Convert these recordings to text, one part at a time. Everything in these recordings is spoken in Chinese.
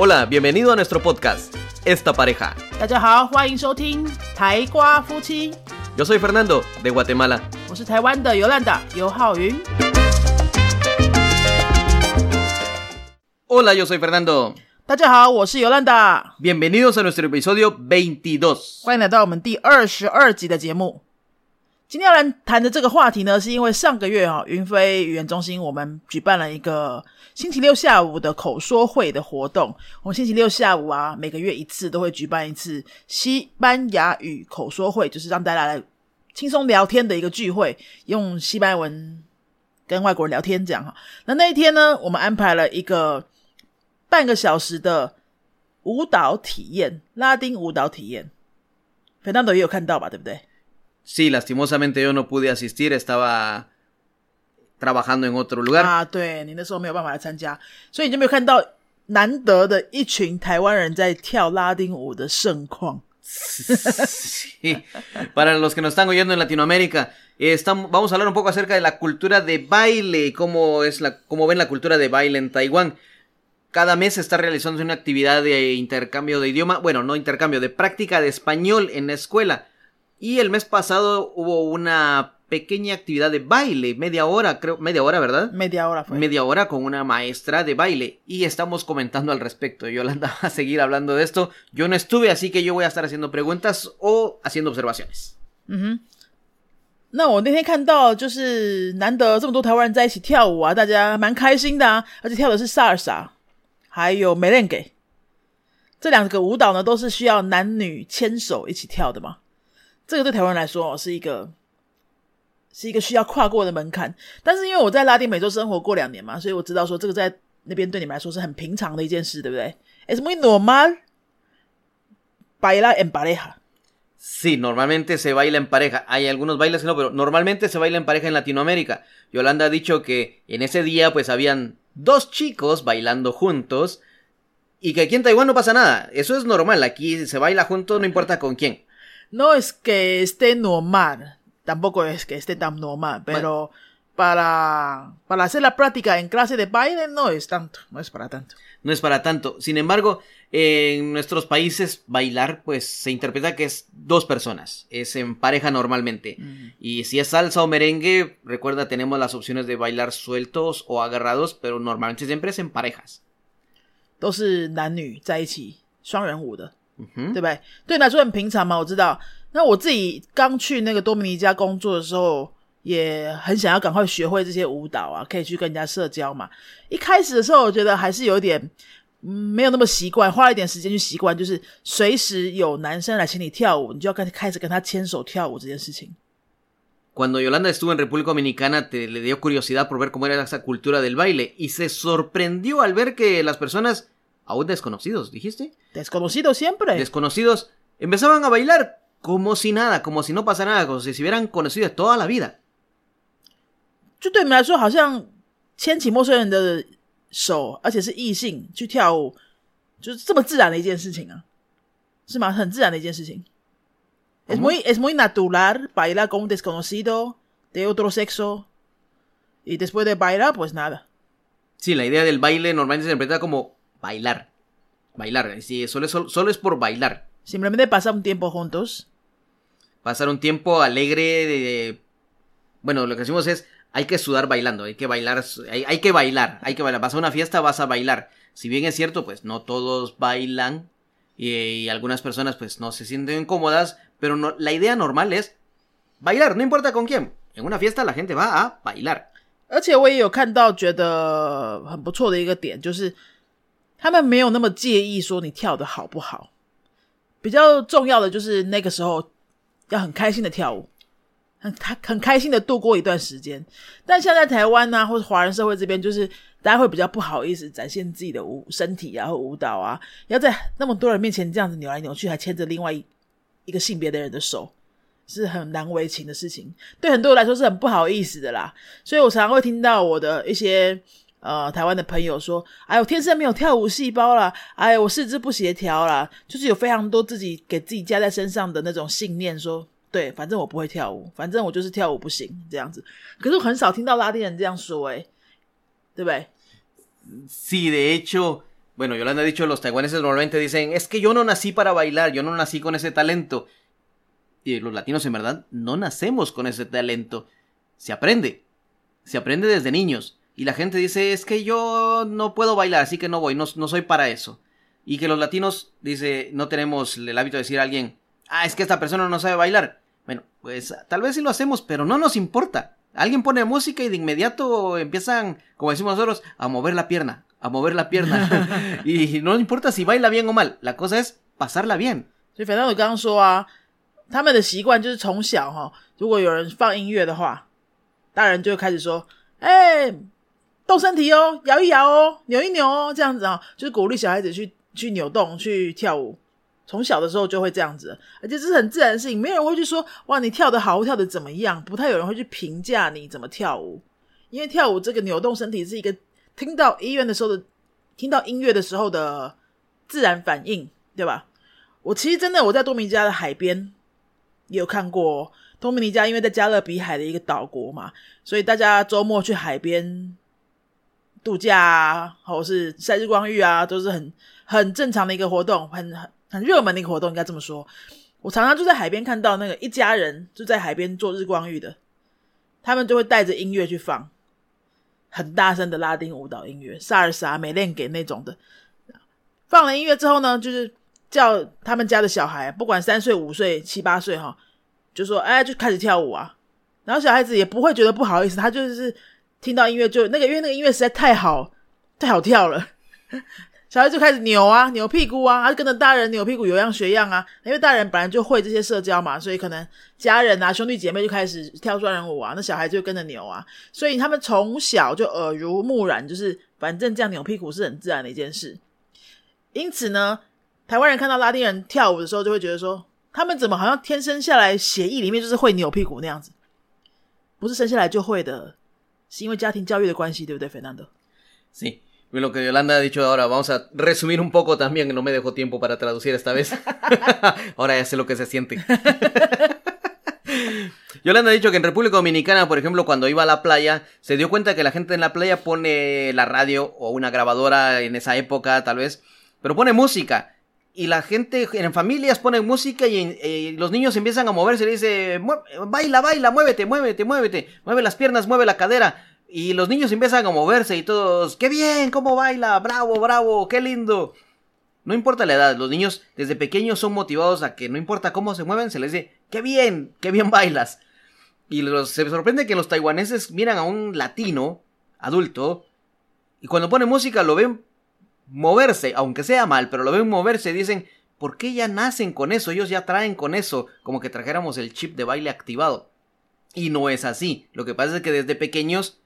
Hola, bienvenido a nuestro podcast, Esta Pareja. Yo soy Fernando, de Guatemala. Hola, yo soy Fernando. Bienvenidos a nuestro episodio 22. 今天要来谈的这个话题呢，是因为上个月哈、云飞语言中心我们举办了一个星期六下午的口说会的活动。我们星期六下午啊，每个月一次都会举办一次西班牙语口说会，就是让大家来轻松聊天的一个聚会，用西班牙文跟外国人聊天这样哈。那那一天呢，我们安排了一个半个小时的舞蹈体验，拉丁舞蹈体验。肥当斗也有看到吧，对不对？Sí, lastimosamente yo no pude asistir, estaba trabajando en otro lugar. 啊，对你那时候没有办法来参加，所以你就没有看到难得的一群台湾人在跳拉丁舞的盛况。 Sí. Para los que nos están oyendo en Latinoamérica, eh, estamos, vamos a hablar un poco acerca de la cultura de baile y cómo, es la, cómo ven la cultura de baile en Taiwán. Cada mes se está realizando una actividad de intercambio de idioma, bueno, no intercambio, de práctica de español en la escuela. Y el mes pasado hubo una pequeña actividad de baile, media hora, creo, media hora, ¿verdad? media hora fue。 media hora con una maestra de baile y estamos comentando al respecto. Yolanda va a seguir hablando de esto. Yo no estuve, así que yo voy a estar haciendo preguntas o haciendo observaciones. 嗯哼，那我那天看到就是难得这么多台湾人在一起跳舞啊，大家蛮开心的啊，而且跳的是萨尔萨，还有梅练给。这两个舞蹈呢，都是需要男女牵手一起跳的嘛。 这个对台湾人来说哦，是一个是一个需要跨过的门槛。但是因为我在拉丁美洲生活过两年嘛，所以我知道说这个在那边对你们来说是很平常的一件事，对不对？Es muy normal bailar en pareja。 Sí, normalmente se baila en pareja. Hay algunos bailes que no, pero normalmente se baila en pareja en Latinoamérica. Yolanda ha dicho que en ese día pues habían dos chicos bailando juntos y que aquí en Taiwán no pasa nada. Eso es normal. Aquí se baila juntos no importa con quién. No es que esté normal, tampoco es que esté tan normal, pero para, para hacer la práctica en clase de baile no es tanto, no es para tanto. no es para tanto. Sin embargo, en nuestros países bailar pues se interpreta que es dos personas, es en pareja normalmente. Y si es salsa o merengue, recuerda tenemos las opciones de bailar sueltos o agarrados, pero normalmente siempre es en parejas. 都是男女在一起双人舞的， Ujú. 对不对？对你来说很平常嘛，我知道。那我自己刚去那个多米尼加工作的时候，也很想要赶快学会这些舞蹈啊，可以去跟人家社交嘛。一开始的时候，我觉得还是有点嗯没有那么习惯，花了一点时间去习惯，就是随时有男生来请你跳舞，你就要跟开始跟他牵手跳舞这件事情。Cuando Yolanda estuvo en República Dominicana, te, le dio curiosidad por ver cómo era esa cultura del baile y se sorprendió al ver que las personas, aún desconocidos, dijiste, Desconocido siempre. desconocidos, empezaban a bailar como si nada, como si no pasara nada, como si se hubieran conocido de toda la vida. 就对你们来说，好像牵起陌生人的手，而且是异性去跳舞，就是这么自然的一件事情啊，是吗？很自然的一件事情。Es muy es muy natural bailar con un desconocido de otro sexo y después de bailar, pues nada. Sí, la idea del baile normalmente se interpreta como bailar. Bailar, sí, solo es, solo es por bailar. Simplemente pasar un tiempo juntos. Pasar un tiempo alegre de... Bueno, lo que decimos es, hay que sudar bailando, hay que bailar, hay, hay que bailar, hay que bailar. Vas a una fiesta, vas a bailar. Si bien es cierto, pues no todos bailan y, y algunas personas pues no se sienten cómodas, pero no, la idea normal es bailar, no importa con quién. En una fiesta la gente va a bailar. 而且我也有看到觉得很不错的一个点，就是 他们没有那么介意说你跳的好不好，比较重要的就是那个时候要很开心的跳舞，很他很开心的度过一段时间。但像在台湾呢、或者华人社会这边，就是大家会比较不好意思展现自己的舞身体啊，或舞蹈啊，要在那么多人面前这样子扭来扭去，还牵着另外一一个性别的人的手。是很难为情的事情，对很多人来说是很不好意思的啦。所以我常常会听到我的一些呃台湾的朋友说：“哎，我天生没有跳舞细胞啦，哎，我四肢不协调啦。”就是有非常多自己给自己加在身上的那种信念，说：“对，反正我不会跳舞，反正我就是跳舞不行这样子。”可是我很少听到拉丁人这样说、欸，哎，对不对？ Sí, de hecho, bueno, yo le he dicho, los taiwaneses normalmente dicen, es que yo no nací para bailar, yo no nací con ese talento. Y los latinos en verdad no nacemos con ese talento. Se aprende. Se aprende desde niños. Y la gente dice, es que yo no puedo bailar, así que no voy, no, no soy para eso. Y que los latinos, dice, no tenemos el hábito de decir a alguien, ah, es que esta persona no sabe bailar. Bueno, pues tal vez sí lo hacemos, pero no nos importa. Alguien pone música y de inmediato empiezan, como decimos nosotros, a mover la pierna, a mover la pierna. y no importa si baila bien o mal, la cosa es pasarla bien. 所以反正我刚刚说啊，他们的习惯就是从小哈，如果有人放音乐的话，大人就会开始说：“哎、 动身体哦，摇一摇哦，扭一扭哦，这样子啊，就是鼓励小孩子去去扭动、去跳舞。从小的时候就会这样子，而且这是很自然的事情，没有人会去说哇你跳得好，跳得怎么样，不太有人会去评价你怎么跳舞，因为跳舞这个扭动身体是一个听到音乐的时候的，听到音乐的时候的自然反应，对吧？我其实真的我在多米尼加的海边也有看过多米尼加，因为在加勒比海的一个岛国嘛，所以大家周末去海边度假啊，或是晒日光浴啊，都是很很正常的一个活动，很很很热门的一个活动，应该这么说。我常常就在海边看到那个一家人就在海边做日光浴的，他们就会带着音乐去放很大声的拉丁舞蹈音乐，萨尔萨、美恋给那种的。放了音乐之后呢，就是叫他们家的小孩，不管三岁、五岁、七八岁哈，就说哎，就开始跳舞啊。然后小孩子也不会觉得不好意思，他就是听到音乐就那个，因为那个音乐实在太好，太好跳了。小孩就开始扭啊，扭屁股啊，他就跟着大人扭屁股，有样学样啊。因为大人本来就会这些社交嘛，所以可能家人啊、兄弟姐妹就开始跳双人舞啊，那小孩就跟着扭啊。所以他们从小就耳濡目染，就是反正这样扭屁股是很自然的一件事。因此呢，台湾人看到拉丁人跳舞的时候，就会觉得说，他们怎么好像天生下来血液里面就是会扭屁股那样子，不是生下来就会的，是因为家庭教育的关系，对不对，Fernando？ Sí. Lo que Yolanda ha dicho ahora, vamos a resumir un poco también, no me dejó tiempo para traducir esta vez. ahora ya sé lo que se siente. Yolanda ha dicho que en República Dominicana, por ejemplo, cuando iba a la playa, se dio cuenta que la gente en la playa pone la radio o una grabadora en esa época, tal vez, pero pone música. Y la gente en familias pone música y, eh, los niños empiezan a moverse. Le dice, baila, baila, muévete, muévete, muévete, mueve las piernas, mueve la cadera. Y los niños empiezan a moverse y todos, qué bien, cómo baila, bravo, bravo, qué lindo. No importa la edad, los niños desde pequeños son motivados a que no importa cómo se mueven, se les dice, qué bien, qué bien bailas. Y los, se sorprende que los taiwaneses miran a un latino, adulto, y cuando pone música lo ven moverse, aunque sea mal, pero lo ven moverse y dicen, ¿por qué ya nacen con eso? Ellos ya traen con eso, como que trajéramos el chip de baile activado. Y no es así. Lo que pasa es que desde pequeños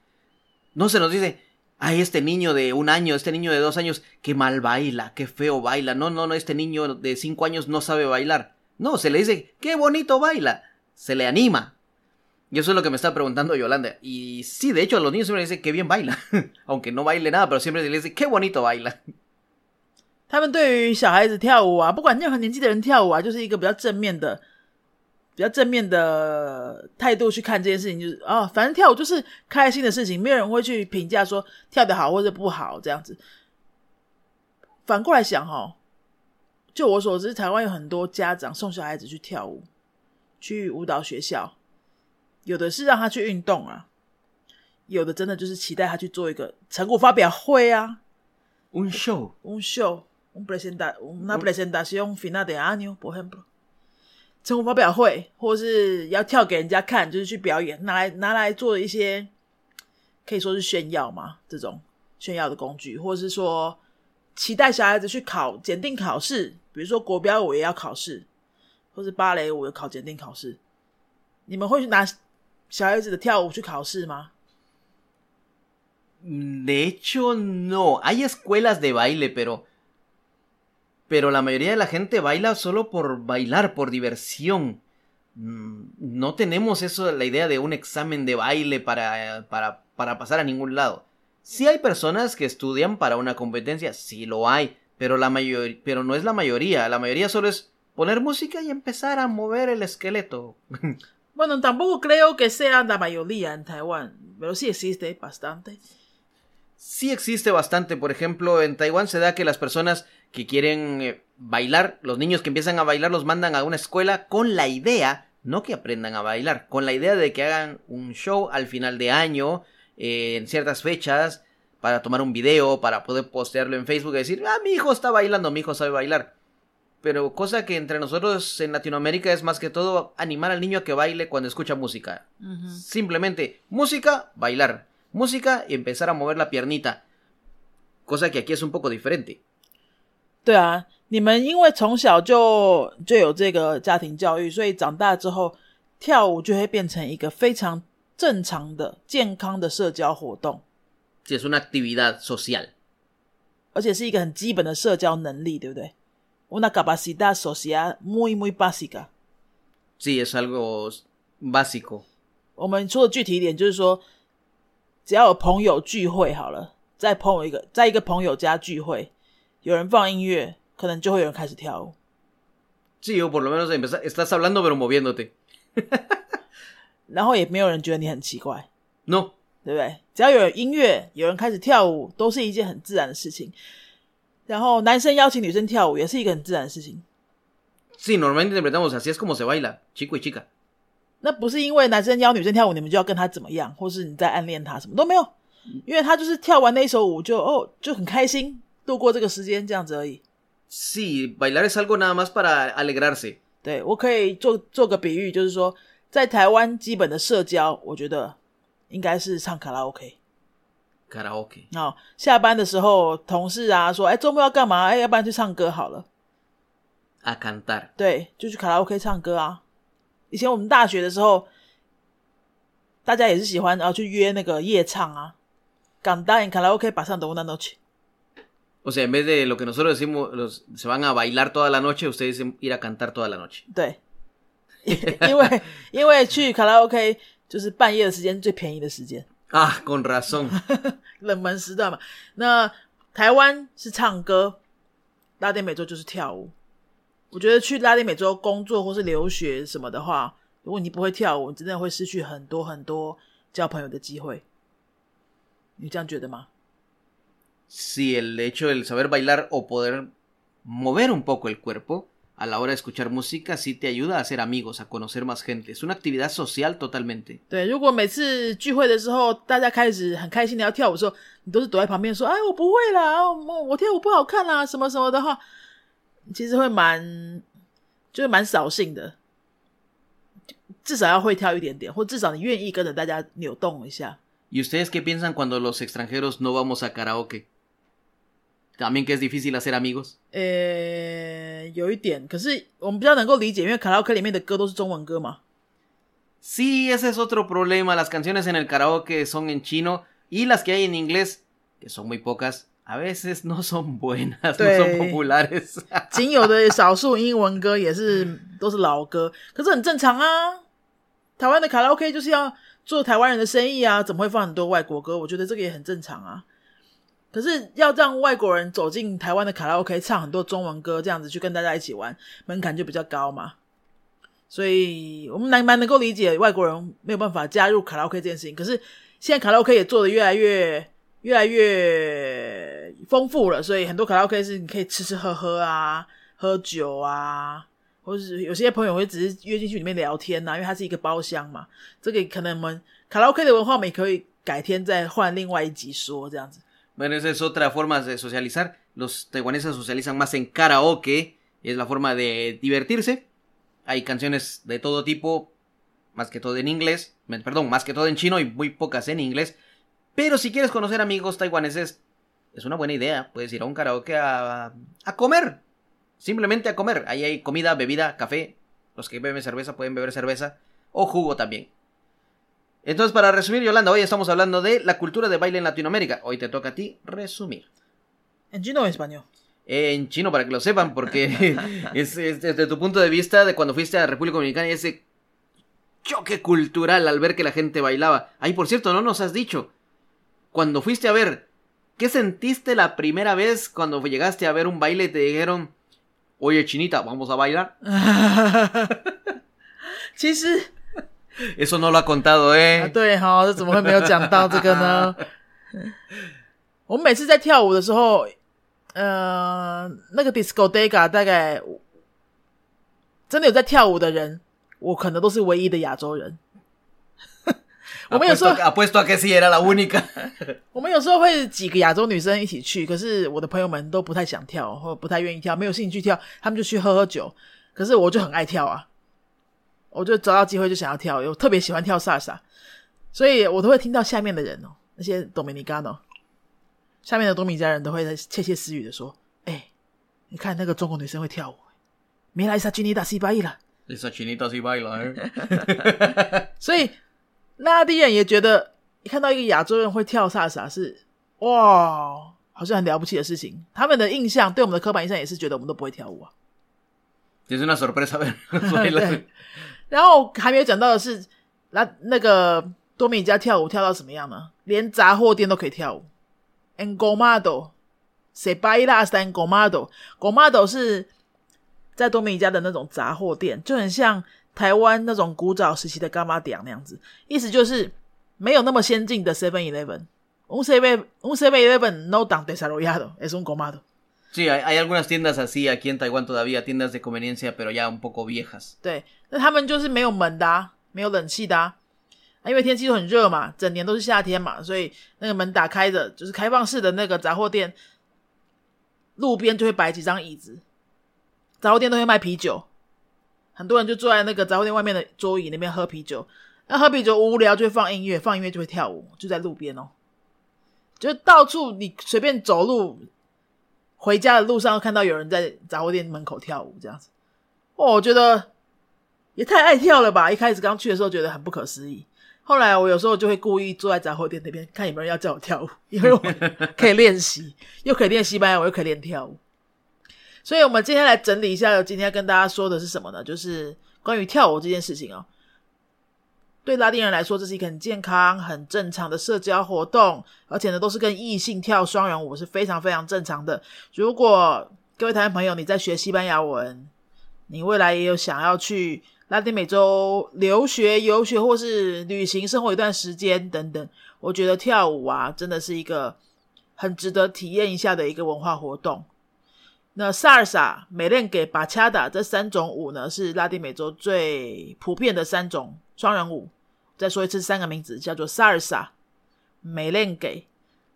no se nos dice, ay, este niño de un año, este niño de dos años, qué mal baila, qué feo baila. No, no, no, este niño de cinco años no sabe bailar. No, se le dice, qué bonito baila. Se le anima. Y eso es lo que me está preguntando Yolanda. Y sí, de hecho, a los niños siempre les dice, qué bien baila. Aunque no baile nada, pero siempre les dice, qué bonito baila. 他们对于小孩子跳舞啊，不管任何年纪的人跳舞啊，就是一个比较正面的、比较正面的态度去看这件事情，就是啊，反正跳舞就是开心的事情，没有人会去评价说跳得好或者不好这样子。反过来想哈，就我所知，台湾有很多家长送小孩子去跳舞，去舞蹈学校，有的是让他去运动啊，有的真的就是期待他去做一个成果发表会啊。Un show. un show, un presenta, una presentación final de año, por ejemplo，成果发表会，或是要跳给人家看，就是去表演，拿来拿来做一些可以说是炫耀嘛，这种炫耀的工具，或者是说期待小孩子去考检定考试，比如说国标舞也要考试，或是芭蕾舞有考检定考试，你们会去拿小孩子的跳舞去考试吗？ De hecho, no. Hay escuelas de baile, pero. Pero la mayoría de la gente baila solo por bailar, por diversión. Mm, No tenemos eso, la idea de un examen de baile para, para, para pasar a ningún lado. Sí hay personas que estudian para una competencia, sí lo hay, pero, la mayor, pero no es la mayoría. La mayoría solo es poner música y empezar a mover el esqueleto. Bueno, tampoco creo que sea la mayoría en Taiwán, pero sí existe bastante. Sí existe bastante. Por ejemplo, en Taiwán se da que las personas que quieren eh, bailar, los niños que empiezan a bailar los mandan a una escuela con la idea, no que aprendan a bailar, con la idea de que hagan un show al final de año, eh, en ciertas fechas, para tomar un video, para poder postearlo en Facebook y decir, ah, mi hijo está bailando, mi hijo sabe bailar Pero cosa que entre nosotros en Latinoamérica es más que todo animar al niño a que baile cuando escucha música. Simplemente música, bailar. Música y empezar a mover la piernita. Cosa que aquí es un poco diferente. 对啊，你们因为从小就就有这个家庭教育，所以长大之后跳舞就会变成一个非常正常的、健康的社交活动。Sí, es una actividad social. 而且是一个很基本的社交能力，对不对 ？Una capacidad social muy muy básica. Sí, es algo básico. 我们说的具体一点，就是说，只要有朋友聚会好了，在朋友一个在一个朋友家聚会，有人放音乐，可能就会有人开始跳舞。Sí, o por lo menos empezar, estás hablando pero moviéndote. 然后也没有人觉得你很奇怪，No, 对不对？只要有音乐，有人开始跳舞，都是一件很自然的事情。然后男生邀请女生跳舞，也是一个很自然的事情。sí, normalmente interpretamos así es como se baila, chico y chica. 那不是因为男生邀女生跳舞，你们就要跟他怎么样，或是你在暗恋他，什么都没有。因为他就是跳完那一首舞就哦就很开心，度过这个时间这样子而已。Sí, bailar es algo nada más para alegrarse. 对我可以做做个比喻，就是说在台湾基本的社交，我觉得应该是唱卡拉 OK。Karaoke. 哦，下班的时候，同事啊说，哎，周末要干嘛？哎，要不然去唱歌好了。A cantar. 对，就去卡拉 OK 唱歌啊。以前我们大学的时候，大家也是喜欢啊去约那个夜唱啊。港大 en 卡拉 OK pasando una noche。O sea, en vez de lo que nosotros decimos, los, se van a bailar toda la noche, ustedes dicen ir a cantar toda la noche. 对，因为因为去卡拉 OK 就是半夜的时间最便宜的时间，Ah, con razón. 冷门时段嘛。那台湾是唱歌，拉丁美洲就是跳舞。我觉得去拉丁美洲工作或是留学什么的话，如果你不会跳舞，你真的会失去很多很多交朋友的机会。你这样觉得吗？？Si el hecho del saber bailar o poder mover un poco el cuerpo a la hora de escuchar música sí te ayuda a hacer amigos, a conocer más gente. Es una actividad social totalmente. 对，如果每次聚会的时候，大家开始很开心的要跳舞的时候，你都是躲在旁边说：“哎，我不会啦，我我跳舞不好看啦，什么什么的话，其实会蛮就是蛮扫兴的。至少要会跳一点点，或至少你愿意跟着大家扭动一下。 ¿Y ustedes qué piensan cuando los extranjeros no vamos a karaoke? También que es difícil hacer amigos. 呃，有一点，可是我们比较能够理解，因为卡拉 OK 里面的歌都是中文歌嘛。 Sí, ese es otro problema. Las canciones en el karaoke son en chino y las que hay en inglés, que son muy pocas, a veces no son buenas, no son Sí. populares. 仅有的少数英文歌也是都是老歌，可是很正常啊。台湾的卡拉 OK 就是要做台湾人的生意啊，怎么会放很多外国歌？我觉得这个也很正常啊。 可是要让外国人走进台湾的卡拉 OK 唱很多中文歌，这样子去跟大家一起玩，门槛就比较高嘛。所以我们蛮蛮能够理解外国人没有办法加入卡拉 OK 这件事情。可是现在卡拉 OK 也做的越来越越来越丰富了，所以很多卡拉 OK 是你可以吃吃喝喝啊，喝酒啊，或者是有些朋友会只是约进去里面聊天呐、因为它是一个包厢嘛。这个可能我们卡拉 OK 的文化，我们也可以改天再换另外一集说这样子。Bueno, esa es otra forma de socializar. Los taiwaneses socializan más en karaoke. Es la forma de divertirse. Hay canciones de todo tipo, más que todo en inglés. Perdón, más que todo en chino y muy pocas en inglés. Pero si quieres conocer amigos taiwaneses, es una buena idea. Puedes ir a un karaoke a, a comer. Simplemente a comer. Ahí hay comida, bebida, café. Los que beben cerveza pueden beber cerveza. O jugo también. Entonces, para resumir, Yolanda, hoy estamos hablando de la cultura de baile en Latinoamérica. Hoy te toca a ti resumir. En chino o en español. En chino, para que lo sepan, porque es, es desde tu punto de vista de cuando fuiste a República Dominicana y ese choque cultural al ver que la gente bailaba. Ay, por cierto, no nos has dicho. Cuando fuiste a ver, ¿qué sentiste la primera vez cuando llegaste a ver un baile y te dijeron, oye, chinita, vamos a bailar? 其实 Eso no lo ha contado, 啊，¿eh? 对哈、这怎么会没有讲到这个呢？我们每次在跳舞的时候，呃，那个 disco dega 大概真的有在跳舞的人，我可能都是唯一的亚洲人。我们有时候 apuesto a que sí era la única。我们有时候会几个亚洲女生一起去，可是我的朋友们都不太想跳，或不太愿意跳，没有兴趣跳，他们就去喝喝酒。可是我就很爱跳啊，我就找到机会就想要跳，我特别喜欢跳萨萨，所以我都会听到下面的人哦，那些 Dominicano，下面的多米加人都会在窃窃私语的说：“哎，你看那个中国女生会跳舞，没来萨吉尼达西巴伊了。” esa chinita sí baila，所以拉丁人也觉得一看到一个亚洲人会跳萨萨是哇，好像很了不起的事情。他们的印象对我们的刻板印象也是觉得我们都不会跳舞啊。es una sorpresa ver 对，然后还没有讲到的是，那那个多米加跳舞跳到什么样呢？连杂货店都可以跳舞。Engomado, se baila hasta engomado. Engomado 是在多米加的那种杂货店，就很像台湾那种古早时期的干妈店那样子。意思就是没有那么先进的 Seven Eleven。Un Seven Un Seven Eleven no tan desarrollado, es un comado. Sí, hay, hay algunas tiendas así aquí en Taiwán todavía, tiendas de conveniencia, pero ya un poco viejas. 对，那他们就是没有门的、啊，没有冷气的，因为天气都很热嘛，整年都是夏天嘛，所以那个门打开着，就是开放式的那个杂货店，路边就会摆几张椅子，杂货店都会卖啤酒，很多人就坐在那个杂货店外面的桌椅那边喝啤酒，那喝啤酒无聊就会放音乐，放音乐就会跳舞，就在路边哦，就到处你随便走路，回家的路上看到有人在杂货店门口跳舞这样子，哦，我觉得也太爱跳了吧！一开始刚去的时候觉得很不可思议，后来我有时候就会故意坐在杂货店那边看有没有人要叫我跳舞，因为我可以练习，又可以练西班牙文，又可以练跳舞。所以，我们今天来整理一下，今天要跟大家说的是什么呢？就是关于跳舞这件事情哦。对拉丁人来说，这是一个很健康、很正常的社交活动，而且呢，都是跟异性跳双人舞是非常非常正常的。如果各位台湾朋友你在学西班牙文，你未来也有想要去拉丁美洲留学、游学或是旅行生活一段时间等等，我觉得跳舞啊，真的是一个很值得体验一下的一个文化活动。那萨尔萨、美练给、巴恰达这三种舞呢，是拉丁美洲最普遍的三种双人舞。再说一次，三个名字叫做萨尔萨、美练给，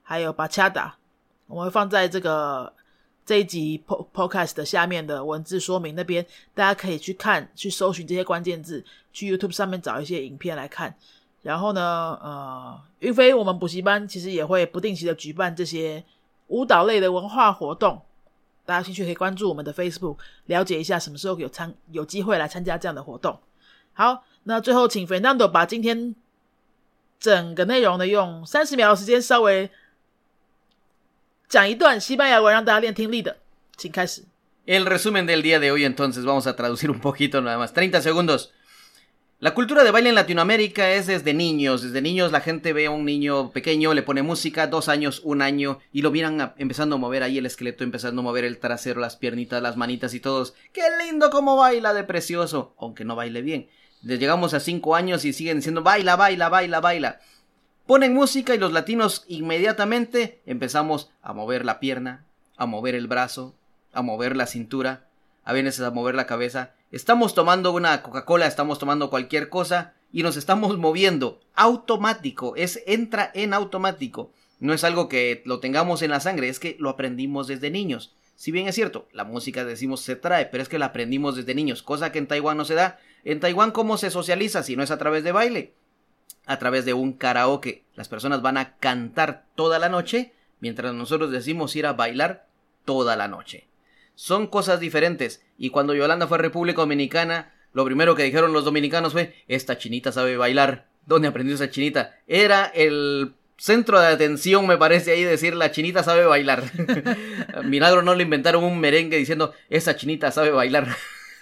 还有巴恰达。我会放在这个这一集 po podcast 的下面的文字说明那边，大家可以去看，去搜寻这些关键字，去 YouTube 上面找一些影片来看。然后呢，呃，云飞我们补习班其实也会不定期的举办这些舞蹈类的文化活动。大家兴趣可以关注我们的 Facebook，了解一下什么时候有参有机会来参加这样的活动。好，那最后请 Fernando 把今天整个内容呢，用三十秒的时间稍微讲一段西班牙文，让大家练听力的，请开始。 El resumen del día de hoy entonces vamos a traducir un poquito nada más. 30 segundos. La cultura de baile en Latinoamérica es desde niños. Desde niños la gente ve a un niño pequeño, le pone música, dos años, un año, y lo miran a- empezando a mover ahí el esqueleto, empezando a mover el trasero, las piernitas, las manitas y todos. ¡Qué lindo cómo baila de precioso! Aunque no baile bien. Le llegamos a cinco años y siguen diciendo baila, baila, baila, baila. Ponen música y los latinos inmediatamente empezamos a mover la pierna, a mover el brazo, a mover la cintura, a veces a mover la cabeza. Estamos tomando una Coca-Cola, estamos tomando cualquier cosa y nos estamos moviendo. Automático, es entra en automático. No es algo que lo tengamos en la sangre, es que lo aprendimos desde niños. Si bien es cierto, la música decimos se trae, pero es que la aprendimos desde niños, cosa que en Taiwán no se da. En Taiwán, ¿cómo se socializa si no es a través de baile? A través de un karaoke. Las personas van a cantar toda la noche, mientras nosotros decimos ir a bailar toda la noche. Son cosas diferentes. Y cuando Yolanda fue a República Dominicana, lo primero que dijeron los dominicanos fue, esta chinita sabe bailar. ¿Dónde aprendió esa chinita? Era el centro de atención, me parece ahí decir, la chinita sabe bailar. Milagro no le inventaron un merengue diciendo, esa chinita sabe bailar.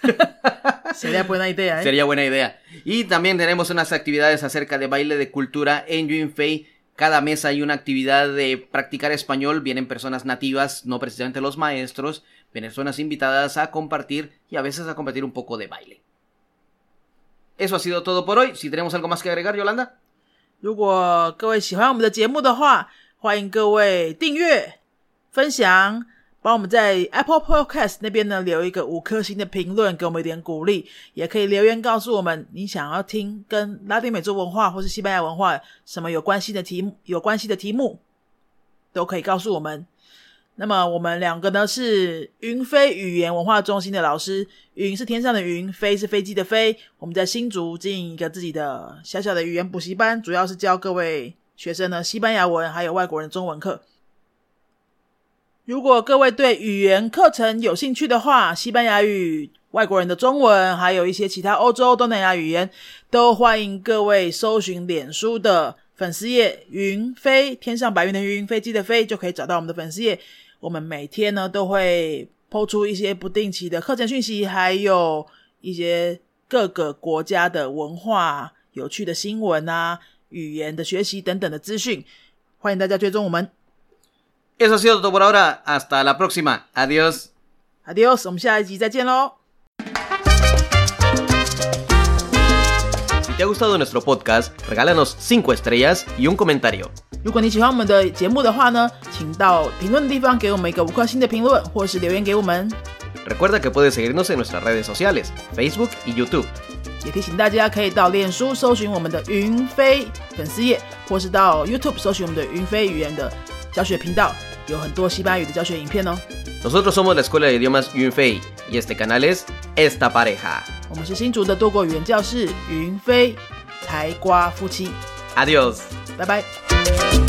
Sería buena idea, ¿eh? Sería buena idea. Y también tenemos unas actividades acerca de baile de cultura en Yunfei. Cada mes hay una actividad de practicar español. Vienen personas nativas, no precisamente los maestros. Vienen personas invitadas a compartir y a veces a compartir un poco de baile. Eso ha sido todo por hoy. Si tenemos algo más que agregar, Yolanda. 如果各位喜欢我们的节目的话，欢迎各位订阅、分享，帮我们在 Apple Podcast 那边呢留一个五颗星的评论，给我们一点鼓励。也可以留言告诉我们，你想要听跟拉丁美洲文化或是西班牙文化什么有关系的题目，有关系的题目，都可以告诉我们。那么我们两个呢是云飞语言文化中心的老师，云是天上的云，飞是飞机的飞。我们在新竹经营一个自己的小小的语言补习班，主要是教各位学生呢西班牙文还有外国人中文课。如果各位对语言课程有兴趣的话，西班牙语、外国人的中文，还有一些其他欧洲东南亚语言，都欢迎各位搜寻脸书的粉丝页“云飞天上白云的云飞机的飞”，就可以找到我们的粉丝页。我们每天呢都会抛出一些不定期的课程讯息，还有一些各个国家的文化、有趣的新闻啊、语言的学习等等的资讯，欢迎大家追踪我们。Eso ha sido todo por ahora. Hasta la próxima. Adiós. Adiós，我们下一集再见喽。Si te ha gustado nuestro podcast, regálanos 5 estrellas y un comentario. 如果你喜欢我们的节目的话呢，请到评论的地方给我们一个五颗星的评论，或是留言给我们。Recuerda que puedes seguirnos en nuestras redes sociales, Facebook y YouTube. 也提醒大家可以到脸书搜寻我们的云飞粉丝页，或是到 YouTube 搜寻我们的云飞语言的教学频道，有很多西班牙语的教学影片哦。Nosotros somos la Escuela de Idiomas Yunfei y este canal es Esta Pareja. 我们是新竹的多国语言教室云飞台瓜夫妻，Adiós. 拜拜。you